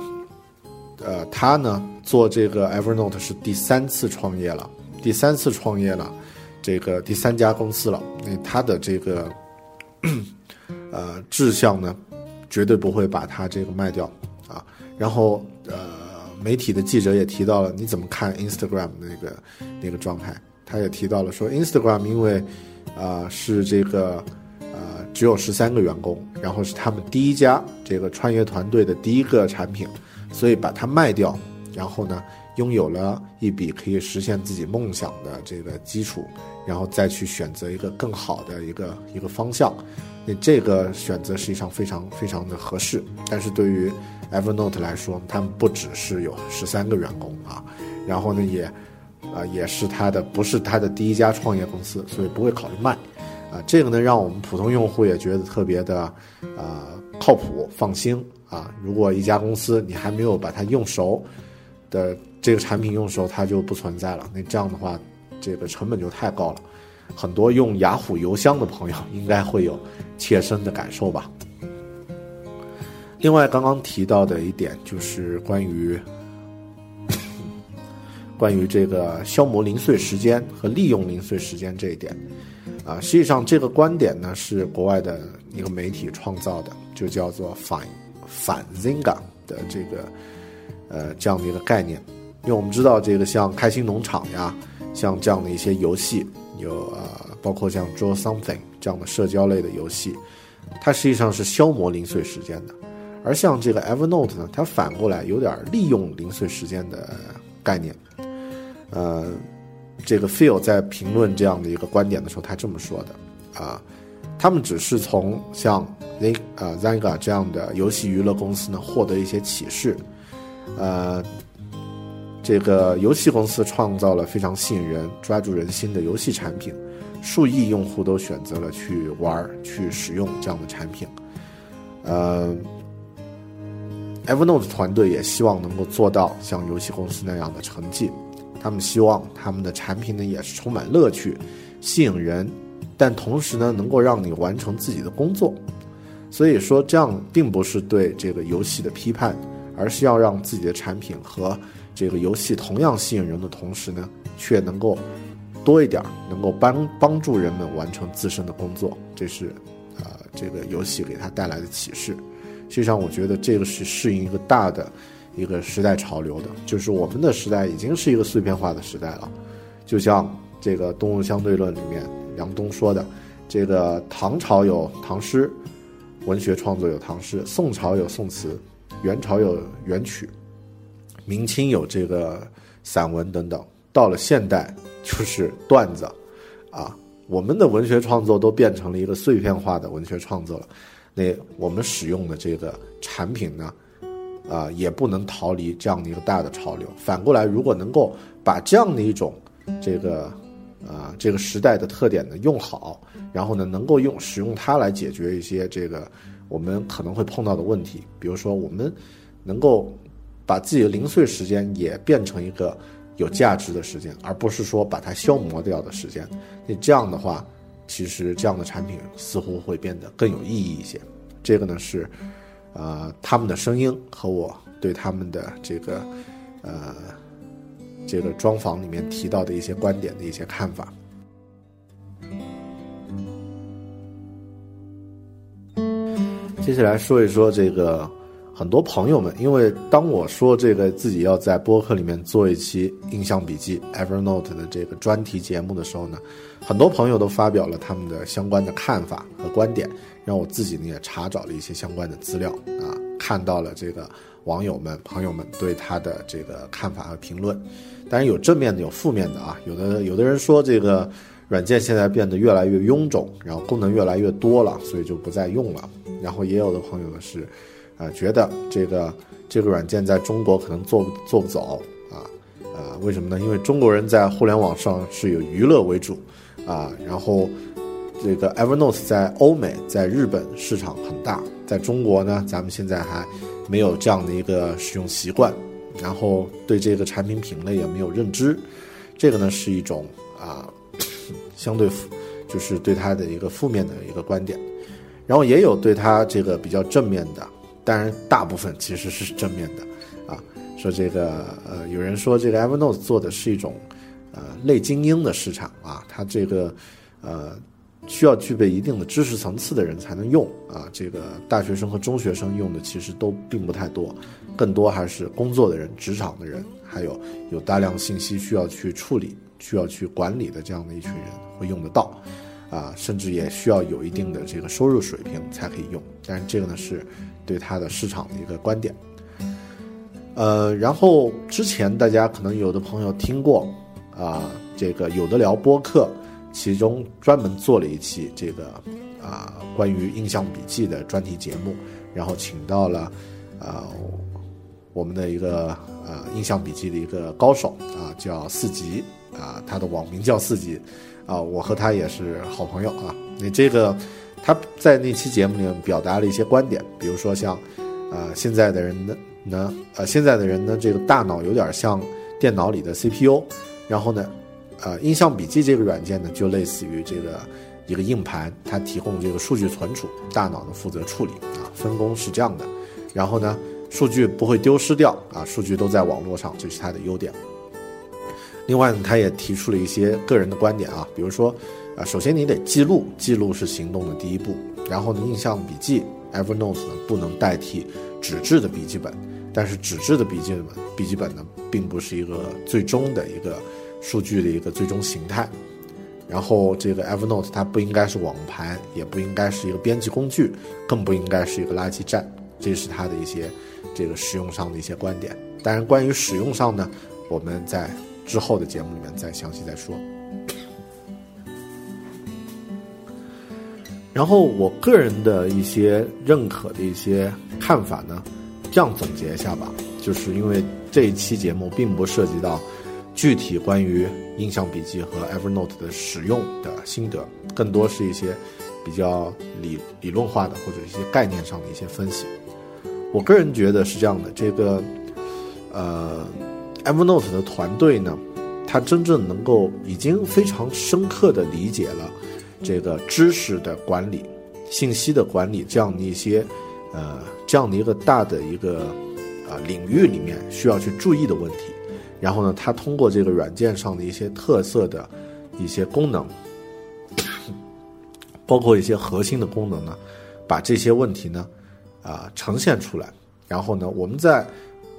呃，他呢做这个 Evernote 是第三次创业了，第三次创业了，这个第三家公司了，那他的这个，呃，志向呢？绝对不会把它这个卖掉啊！然后呃，媒体的记者也提到了，你怎么看 Instagram 的那个那个状态？他也提到了说，Instagram 因为啊是这个呃只有十三个员工，然后是他们第一家这个创业团队的第一个产品，所以把它卖掉，然后呢拥有了一笔可以实现自己梦想的这个基础，然后再去选择一个更好的一个一个方向。那这个选择实际上非常非常的合适，但是对于 Evernote 来说，他们不只是有十三个员工啊，然后呢也，啊也是他的不是他的第一家创业公司，所以不会考虑卖，啊这个呢让我们普通用户也觉得特别的，啊靠谱放心啊。如果一家公司你还没有把它用熟的这个产品用熟，它就不存在了。那这样的话，这个成本就太高了。很多用雅虎邮箱的朋友应该会有切身的感受吧。另外，刚刚提到的一点就是关于关于这个消磨零碎时间和利用零碎时间这一点啊，实际上这个观点呢是国外的一个媒体创造的，就叫做反反 Zinga 的这个呃这样的一个概念。因为我们知道这个像开心农场呀，像这样的一些游戏。有呃，包括像 Draw Something 这样的社交类的游戏，它实际上是消磨零碎时间的；而像这个 Evernote 呢，它反过来有点利用零碎时间的概念。呃，这个 Phil 在评论这样的一个观点的时候，他这么说的啊，他们只是从像 Z 呃 Zynga 这样的游戏娱乐公司呢获得一些启示，呃。这个游戏公司创造了非常吸引人、抓住人心的游戏产品，数亿用户都选择了去玩、去使用这样的产品。呃，Evernote 团队也希望能够做到像游戏公司那样的成绩。他们希望他们的产品呢也是充满乐趣、吸引人，但同时呢能够让你完成自己的工作。所以说，这样并不是对这个游戏的批判，而是要让自己的产品和这个游戏同样吸引人的同时呢，却能够多一点，能够帮帮助人们完成自身的工作，这是，呃，这个游戏给他带来的启示。实际上，我觉得这个是适应一个大的一个时代潮流的，就是我们的时代已经是一个碎片化的时代了。就像这个《动物相对论》里面梁冬说的，这个唐朝有唐诗，文学创作有唐诗；宋朝有宋词，元朝有元曲，明清有这个散文等等。到了现代，就是段子，啊，我们的文学创作都变成了一个碎片化的文学创作了。那我们使用的这个产品呢，啊，也不能逃离这样的一个大的潮流。反过来，如果能够把这样的一种这个啊这个时代的特点呢用好，然后呢能够用使用它来解决一些这个我们可能会碰到的问题，比如说我们能够把自己的零碎时间也变成一个有价值的时间，而不是说把它消磨掉的时间。那这样的话。其实这样的产品似乎会变得更有意义一些。这个呢是，呃，他们的声音和我对他们的这个，呃，这个专访里面提到的一些观点的一些看法。接下来说一说这个。很多朋友们，因为当我说这个自己要在播客里面做一期印象笔记 Evernote 的这个专题节目的时候呢，很多朋友都发表了他们的相关的看法和观点，让我自己呢也查找了一些相关的资料啊，看到了这个网友们朋友们对他的这个看法和评论，当然有正面的有负面的啊，有的有的人说这个软件现在变得越来越臃肿，然后功能越来越多了，所以就不再用了，然后也有的朋友呢是。啊，觉得这个这个软件在中国可能做做不走啊，啊，为什么呢？因为中国人在互联网上是有娱乐为主，啊，然后这个 Evernote 在欧美、在日本市场很大，在中国呢，咱们现在还没有这样的一个使用习惯，然后对这个产品品类也没有认知，这个呢是一种啊 相对就是对它的一个负面的一个观点，然后也有对它这个比较正面的。当然，大部分其实是正面的，啊，说这个呃，有人说这个 Evernote 做的是一种呃类精英的市场啊，它这个呃需要具备一定的知识层次的人才能用啊，这个大学生和中学生用的其实都并不太多，更多还是工作的人、职场的人，还有有大量信息需要去处理、需要去管理的这样的一群人会用得到。啊，甚至也需要有一定的这个收入水平才可以用，但是这个呢是对它的市场的一个观点。呃，然后之前大家可能有的朋友听过啊，这个有的聊播客，其中专门做了一期这个啊关于印象笔记的专题节目，然后请到了啊我们的一个呃印象笔记的一个高手啊，叫四级啊，他的网名叫四级。啊，我和他也是好朋友啊。你这个，他在那期节目里面表达了一些观点，比如说像，啊，现在的人呢，呢，呃，现在的人呢，这个大脑有点像电脑里的 CPU，然后呢，呃，印象笔记这个软件呢，就类似于这个一个硬盘，它提供这个数据存储，大脑呢负责处理啊，分工是这样的。然后呢，数据不会丢失掉啊，数据都在网络上，这是它的优点。另外呢，他也提出了一些个人的观点啊，比如说，啊，首先你得记录，记录是行动的第一步。然后呢，印象笔记 Evernote 呢不能代替纸质的笔记本，但是纸质的笔记本笔记本呢并不是一个最终的一个数据的一个最终形态。然后这个 Evernote 它不应该是网盘，也不应该是一个编辑工具，更不应该是一个垃圾站。这是它的一些这个使用上的一些观点。当然，关于使用上呢，我们在。之后的节目里面再详细再说。然后我个人的一些认可的一些看法呢，这样总结一下吧，就是因为这一期节目并不涉及到具体关于印象笔记和 Evernote 的使用的心得，更多是一些比较理理论化的或者一些概念上的一些分析。我个人觉得是这样的，这个呃。Evernote 的团队呢，他真正能够已经非常深刻的理解了这个知识的管理、信息的管理这样的一些呃这样的一个大的一个啊领域里面需要去注意的问题。然后呢，他通过这个软件上的一些特色的一些功能，包括一些核心的功能呢，把这些问题呢啊呈现出来。然后呢，我们在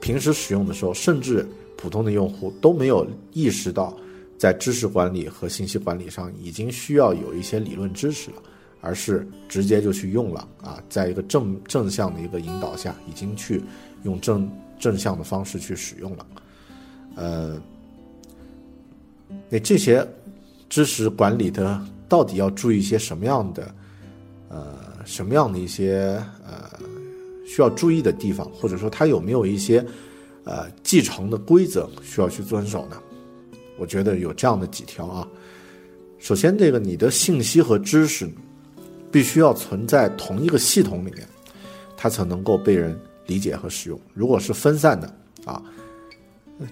平时使用的时候，甚至普通的用户都没有意识到，在知识管理和信息管理上已经需要有一些理论知识了，而是直接就去用了啊，在一个正正向的一个引导下，已经去用正正向的方式去使用了。呃，那这些知识管理的到底要注意一些什么样的呃什么样的一些呃？需要注意的地方，或者说它有没有一些呃继承的规则需要去遵守呢？我觉得有这样的几条啊。首先，这个你的信息和知识必须要存在同一个系统里面，它才能够被人理解和使用。如果是分散的啊，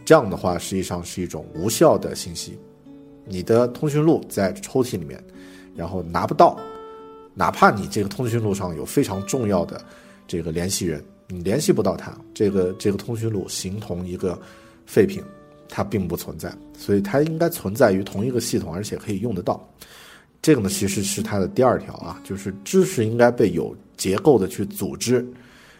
这样的话实际上是一种无效的信息。你的通讯录在抽屉里面，然后拿不到，哪怕你这个通讯录上有非常重要的。这个联系人，你联系不到他，这个这个通讯录形同一个废品，它并不存在，所以它应该存在于同一个系统，而且可以用得到。这个呢，其实是它的第二条啊，就是知识应该被有结构的去组织，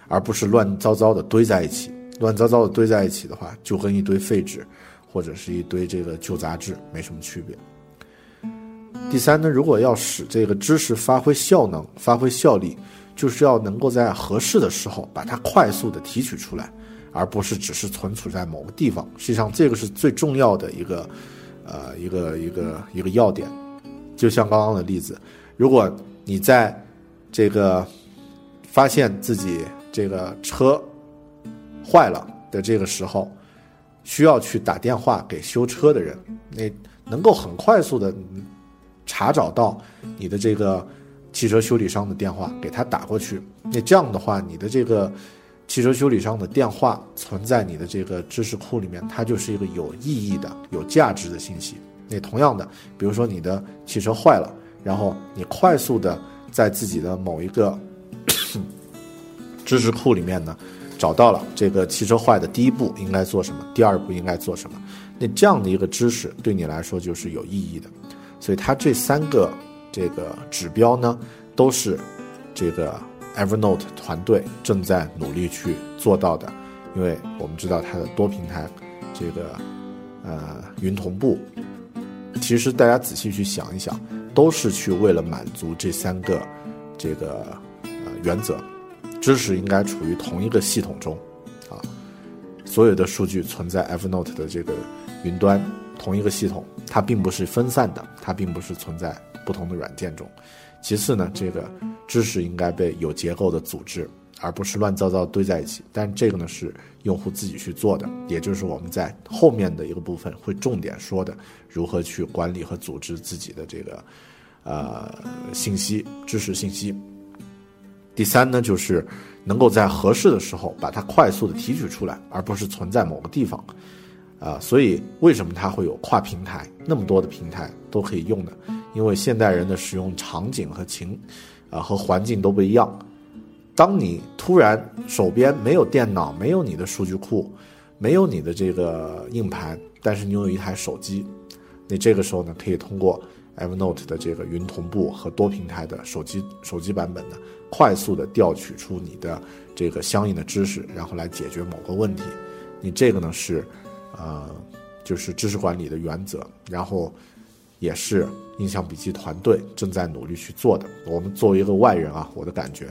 而不是乱糟糟的堆在一起。乱糟糟的堆在一起的话，就跟一堆废纸或者是一堆这个旧杂志没什么区别。第三呢，如果要使这个知识发挥效能、发挥效力。就是要能够在合适的时候把它快速的提取出来，而不是只是存储在某个地方。实际上，这个是最重要的一个，呃，一个一个一个要点。就像刚刚的例子，如果你在这个发现自己这个车坏了的这个时候，需要去打电话给修车的人，那能够很快速的查找到你的这个。汽车修理商的电话给他打过去，那这样的话，你的这个汽车修理商的电话存在你的这个知识库里面，它就是一个有意义的、有价值的信息。那同样的，比如说你的汽车坏了，然后你快速的在自己的某一个知识库里面呢，找到了这个汽车坏的第一步应该做什么，第二步应该做什么，那这样的一个知识对你来说就是有意义的。所以它这三个。这个指标呢，都是这个 Evernote 团队正在努力去做到的，因为我们知道它的多平台，这个呃云同步，其实大家仔细去想一想，都是去为了满足这三个这个呃原则，知识应该处于同一个系统中，啊，所有的数据存在 Evernote 的这个云端同一个系统，它并不是分散的，它并不是存在。不同的软件中，其次呢，这个知识应该被有结构的组织，而不是乱糟糟堆在一起。但这个呢是用户自己去做的，也就是我们在后面的一个部分会重点说的，如何去管理和组织自己的这个呃信息、知识信息。第三呢，就是能够在合适的时候把它快速的提取出来，而不是存在某个地方。啊，所以为什么它会有跨平台那么多的平台都可以用呢？因为现代人的使用场景和情，啊和环境都不一样。当你突然手边没有电脑，没有你的数据库，没有你的这个硬盘，但是你有一台手机，那这个时候呢，可以通过 Evernote 的这个云同步和多平台的手机手机版本呢，快速的调取出你的这个相应的知识，然后来解决某个问题。你这个呢是，呃，就是知识管理的原则，然后。也是印象笔记团队正在努力去做的。我们作为一个外人啊，我的感觉。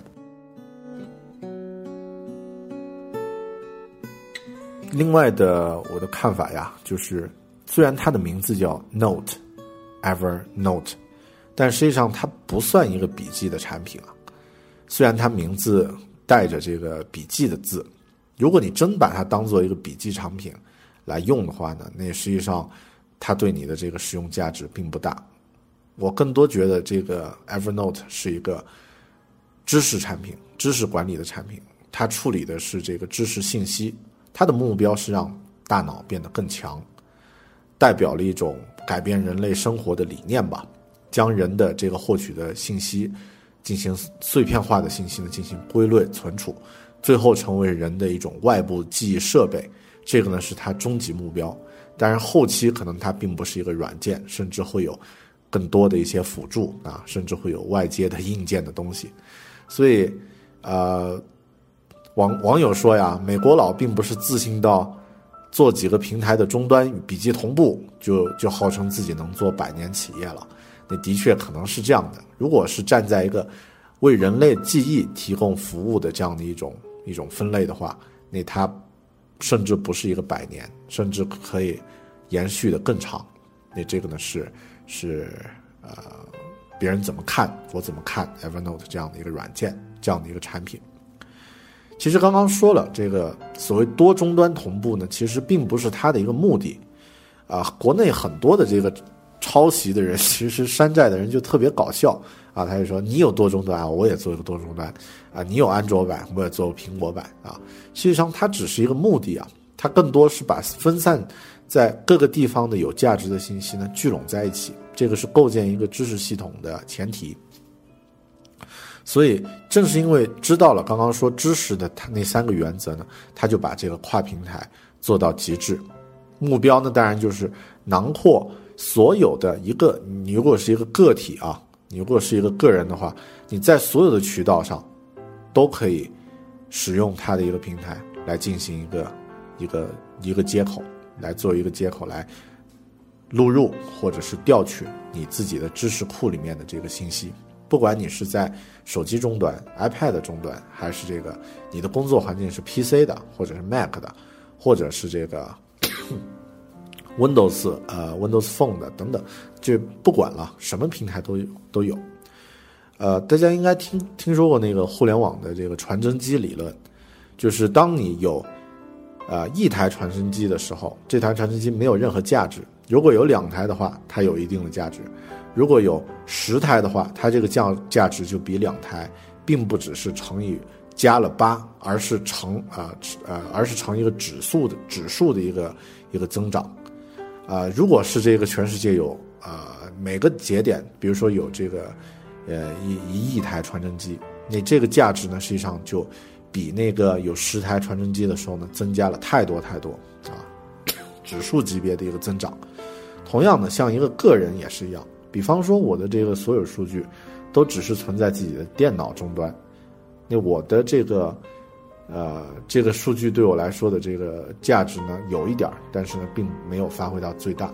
另外的我的看法呀，就是虽然它的名字叫 Note Evernote，但实际上它不算一个笔记的产品啊。虽然它名字带着这个笔记的字，如果你真把它当做一个笔记产品来用的话呢，那实际上。它对你的这个使用价值并不大，我更多觉得这个 Evernote 是一个知识产品、知识管理的产品。它处理的是这个知识信息，它的目标是让大脑变得更强，代表了一种改变人类生活的理念吧。将人的这个获取的信息进行碎片化的信息呢进行归类存储，最后成为人的一种外部记忆设备。这个呢是它终极目标。但是后期可能它并不是一个软件，甚至会有更多的一些辅助啊，甚至会有外接的硬件的东西。所以，呃，网网友说呀，美国佬并不是自信到做几个平台的终端与笔记同步就就号称自己能做百年企业了。那的确可能是这样的。如果是站在一个为人类记忆提供服务的这样的一种一种分类的话，那它甚至不是一个百年，甚至可以延续的更长。那这个呢是是呃别人怎么看我怎么看 Evernote 这样的一个软件这样的一个产品。其实刚刚说了，这个所谓多终端同步呢，其实并不是它的一个目的啊。国内很多的这个。抄袭的人 其实山寨的人就特别搞笑啊，他就说你有多终端啊，我也做一个多终端啊，你有安卓版，我也做苹果版啊。实际上它只是一个目的啊，它更多是把分散在各个地方的有价值的信息呢聚拢在一起，这个是构建一个知识系统的前提。所以正是因为知道了刚刚说知识的它那三个原则呢，他就把这个跨平台做到极致，目标呢当然就是囊括。所有的一个，你如果是一个个体啊，你如果是一个个人的话，你在所有的渠道上，都可以使用它的一个平台来进行一个一个一个接口，来做一个接口来录入或者是调取你自己的知识库里面的这个信息。不管你是在手机终端、iPad 终端，还是这个你的工作环境是 PC 的，或者是 Mac 的，或者是这个。Windows 呃，Windows Phone 的等等，就不管了，什么平台都有都有。呃，大家应该听听说过那个互联网的这个传真机理论，就是当你有呃一台传真机的时候，这台传真机没有任何价值；如果有两台的话，它有一定的价值；如果有十台的话，它这个价价值就比两台，并不只是乘以加了八，而是乘啊呃而是乘一个指数的指数的一个一个增长。啊，如果是这个全世界有啊每个节点，比如说有这个呃一一亿台传真机，那这个价值呢，实际上就比那个有十台传真机的时候呢，增加了太多太多啊，指数级别的一个增长。同样的，像一个个人也是一样，比方说我的这个所有数据都只是存在自己的电脑终端，那我的这个。呃，这个数据对我来说的这个价值呢，有一点儿，但是呢，并没有发挥到最大。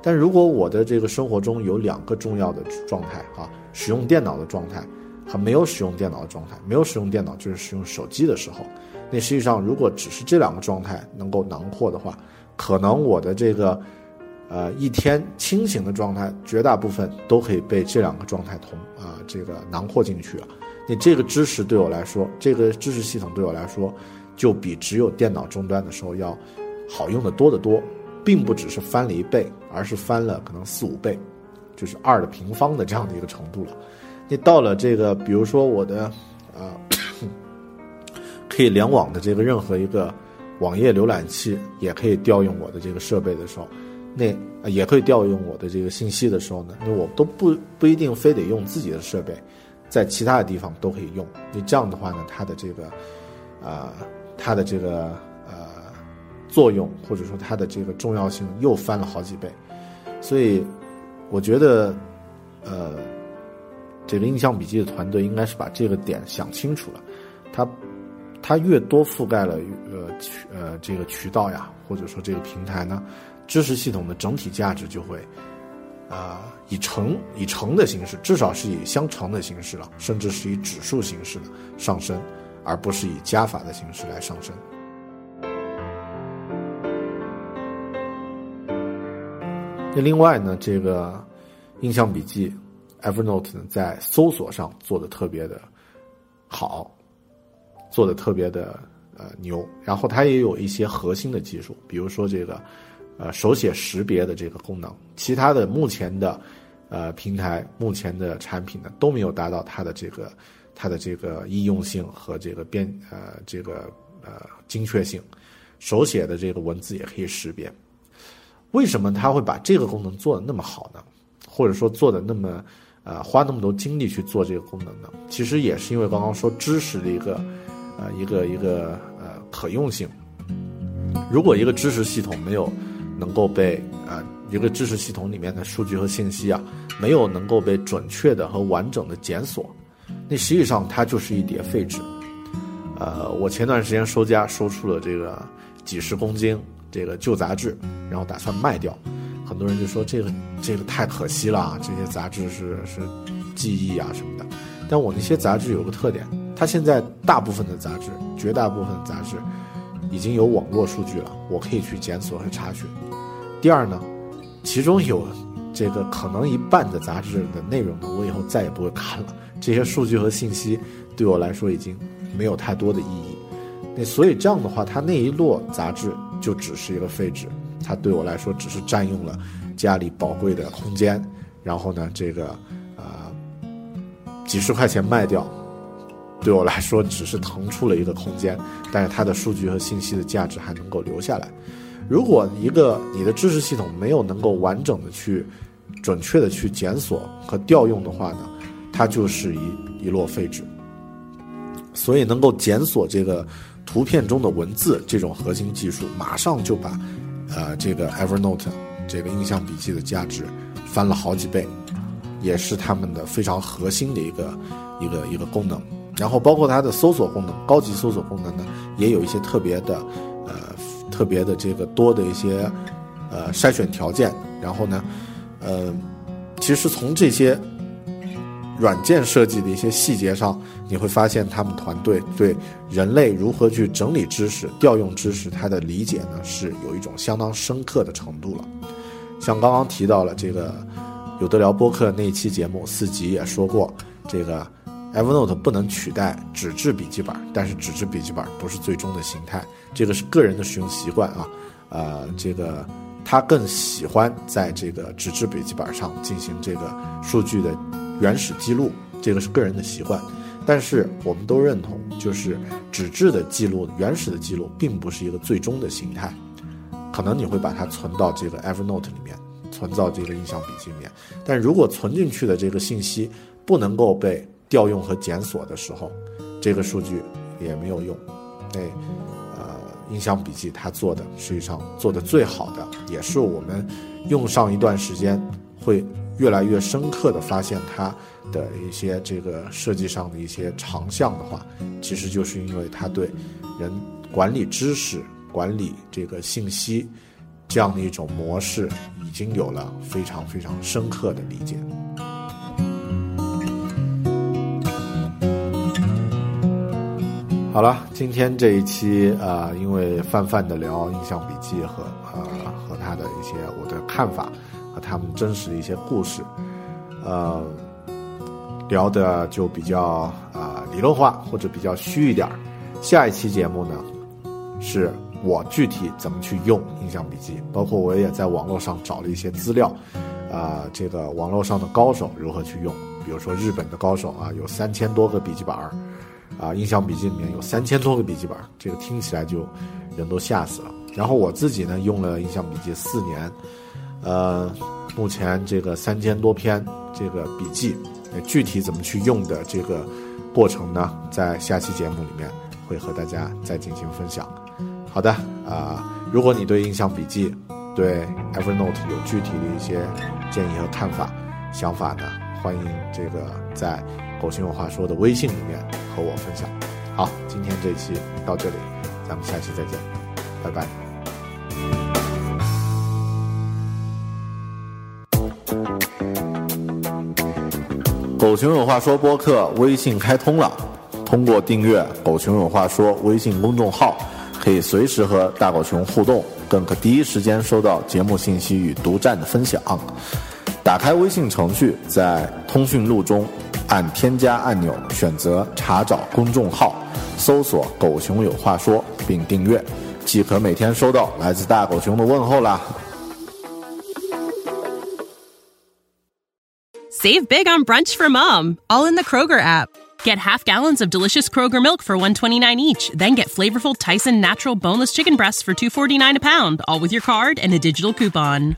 但如果我的这个生活中有两个重要的状态啊，使用电脑的状态和没有使用电脑的状态，没有使用电脑就是使用手机的时候，那实际上如果只是这两个状态能够囊括的话，可能我的这个呃一天清醒的状态，绝大部分都可以被这两个状态同啊这个囊括进去了。你这个知识对我来说，这个知识系统对我来说，就比只有电脑终端的时候要好用的多得多，并不只是翻了一倍，而是翻了可能四五倍，就是二的平方的这样的一个程度了。你到了这个，比如说我的啊，可以联网的这个任何一个网页浏览器，也可以调用我的这个设备的时候，那也可以调用我的这个信息的时候呢，那我都不不一定非得用自己的设备。在其他的地方都可以用，那这样的话呢，它的这个，啊，它的这个呃作用或者说它的这个重要性又翻了好几倍，所以我觉得，呃，这个印象笔记的团队应该是把这个点想清楚了，它它越多覆盖了呃渠呃这个渠道呀，或者说这个平台呢，知识系统的整体价值就会。啊，以乘以乘的形式，至少是以相乘的形式了，甚至是以指数形式的上升，而不是以加法的形式来上升。那另外呢，这个印象笔记 Evernote 呢，在搜索上做的特别的好，做的特别的呃牛，然后它也有一些核心的技术，比如说这个。呃，手写识别的这个功能，其他的目前的，呃，平台目前的产品呢都没有达到它的这个它的这个易用性和这个变呃这个呃精确性，手写的这个文字也可以识别。为什么它会把这个功能做的那么好呢？或者说做的那么呃花那么多精力去做这个功能呢？其实也是因为刚刚说知识的一个呃一个一个呃可用性。如果一个知识系统没有能够被啊一个知识系统里面的数据和信息啊，没有能够被准确的和完整的检索，那实际上它就是一叠废纸，呃，我前段时间收家收出了这个几十公斤这个旧杂志，然后打算卖掉。很多人就说这个这个太可惜了啊，这些杂志是是记忆啊什么的。但我那些杂志有个特点，它现在大部分的杂志，绝大部分杂志已经有网络数据了，我可以去检索和查询。第二呢，其中有这个可能一半的杂志的内容呢，我以后再也不会看了。这些数据和信息对我来说已经没有太多的意义。那所以这样的话，它那一摞杂志就只是一个废纸，它对我来说只是占用了家里宝贵的空间。然后呢，这个呃几十块钱卖掉，对我来说只是腾出了一个空间，但是它的数据和信息的价值还能够留下来。如果一个你的知识系统没有能够完整的去、准确的去检索和调用的话呢，它就是一一摞废纸。所以能够检索这个图片中的文字这种核心技术，马上就把呃这个 Evernote 这个印象笔记的价值翻了好几倍，也是他们的非常核心的一个一个一个功能。然后包括它的搜索功能，高级搜索功能呢，也有一些特别的呃。特别的这个多的一些呃筛选条件，然后呢，呃，其实从这些软件设计的一些细节上，你会发现他们团队对人类如何去整理知识、调用知识，它的理解呢是有一种相当深刻的程度了。像刚刚提到了这个有的聊播客那一期节目四集也说过这个。Evernote 不能取代纸质笔记本，但是纸质笔记本不是最终的形态，这个是个人的使用习惯啊。呃，这个他更喜欢在这个纸质笔记本上进行这个数据的原始记录，这个是个人的习惯。但是我们都认同，就是纸质的记录、原始的记录并不是一个最终的形态，可能你会把它存到这个 Evernote 里面，存到这个印象笔记里面。但如果存进去的这个信息不能够被调用和检索的时候，这个数据也没有用。那呃，印象笔记它做的实际上做的最好的，也是我们用上一段时间会越来越深刻的发现它的一些这个设计上的一些长项的话，其实就是因为它对人管理知识、管理这个信息这样的一种模式已经有了非常非常深刻的理解。好了，今天这一期啊，因为泛泛的聊印象笔记和呃和他的一些我的看法和他们真实的一些故事，呃，聊的就比较啊理论化或者比较虚一点儿。下一期节目呢，是我具体怎么去用印象笔记，包括我也在网络上找了一些资料，啊，这个网络上的高手如何去用，比如说日本的高手啊，有三千多个笔记本儿。啊，印象笔记里面有三千多个笔记本，这个听起来就人都吓死了。然后我自己呢用了印象笔记四年，呃，目前这个三千多篇这个笔记，具体怎么去用的这个过程呢，在下期节目里面会和大家再进行分享。好的，啊，如果你对印象笔记、对 Evernote 有具体的一些建议和看法、想法呢，欢迎这个在。狗熊有话说的微信里面和我分享。好，今天这一期到这里，咱们下期再见，拜拜。狗熊有话说播客微信开通了，通过订阅“狗熊有话说”微信公众号，可以随时和大狗熊互动，更可第一时间收到节目信息与独占的分享。打开微信程序，在通讯录中。按添加按钮，选择查找公众号，搜索“狗熊有话说”并订阅，即可每天收到来自大狗熊的问候啦。Save big on brunch for mom, all in the Kroger app. Get half gallons of delicious Kroger milk for 129 each, then get flavorful Tyson natural boneless chicken breasts for 249 a pound, all with your card and a digital coupon.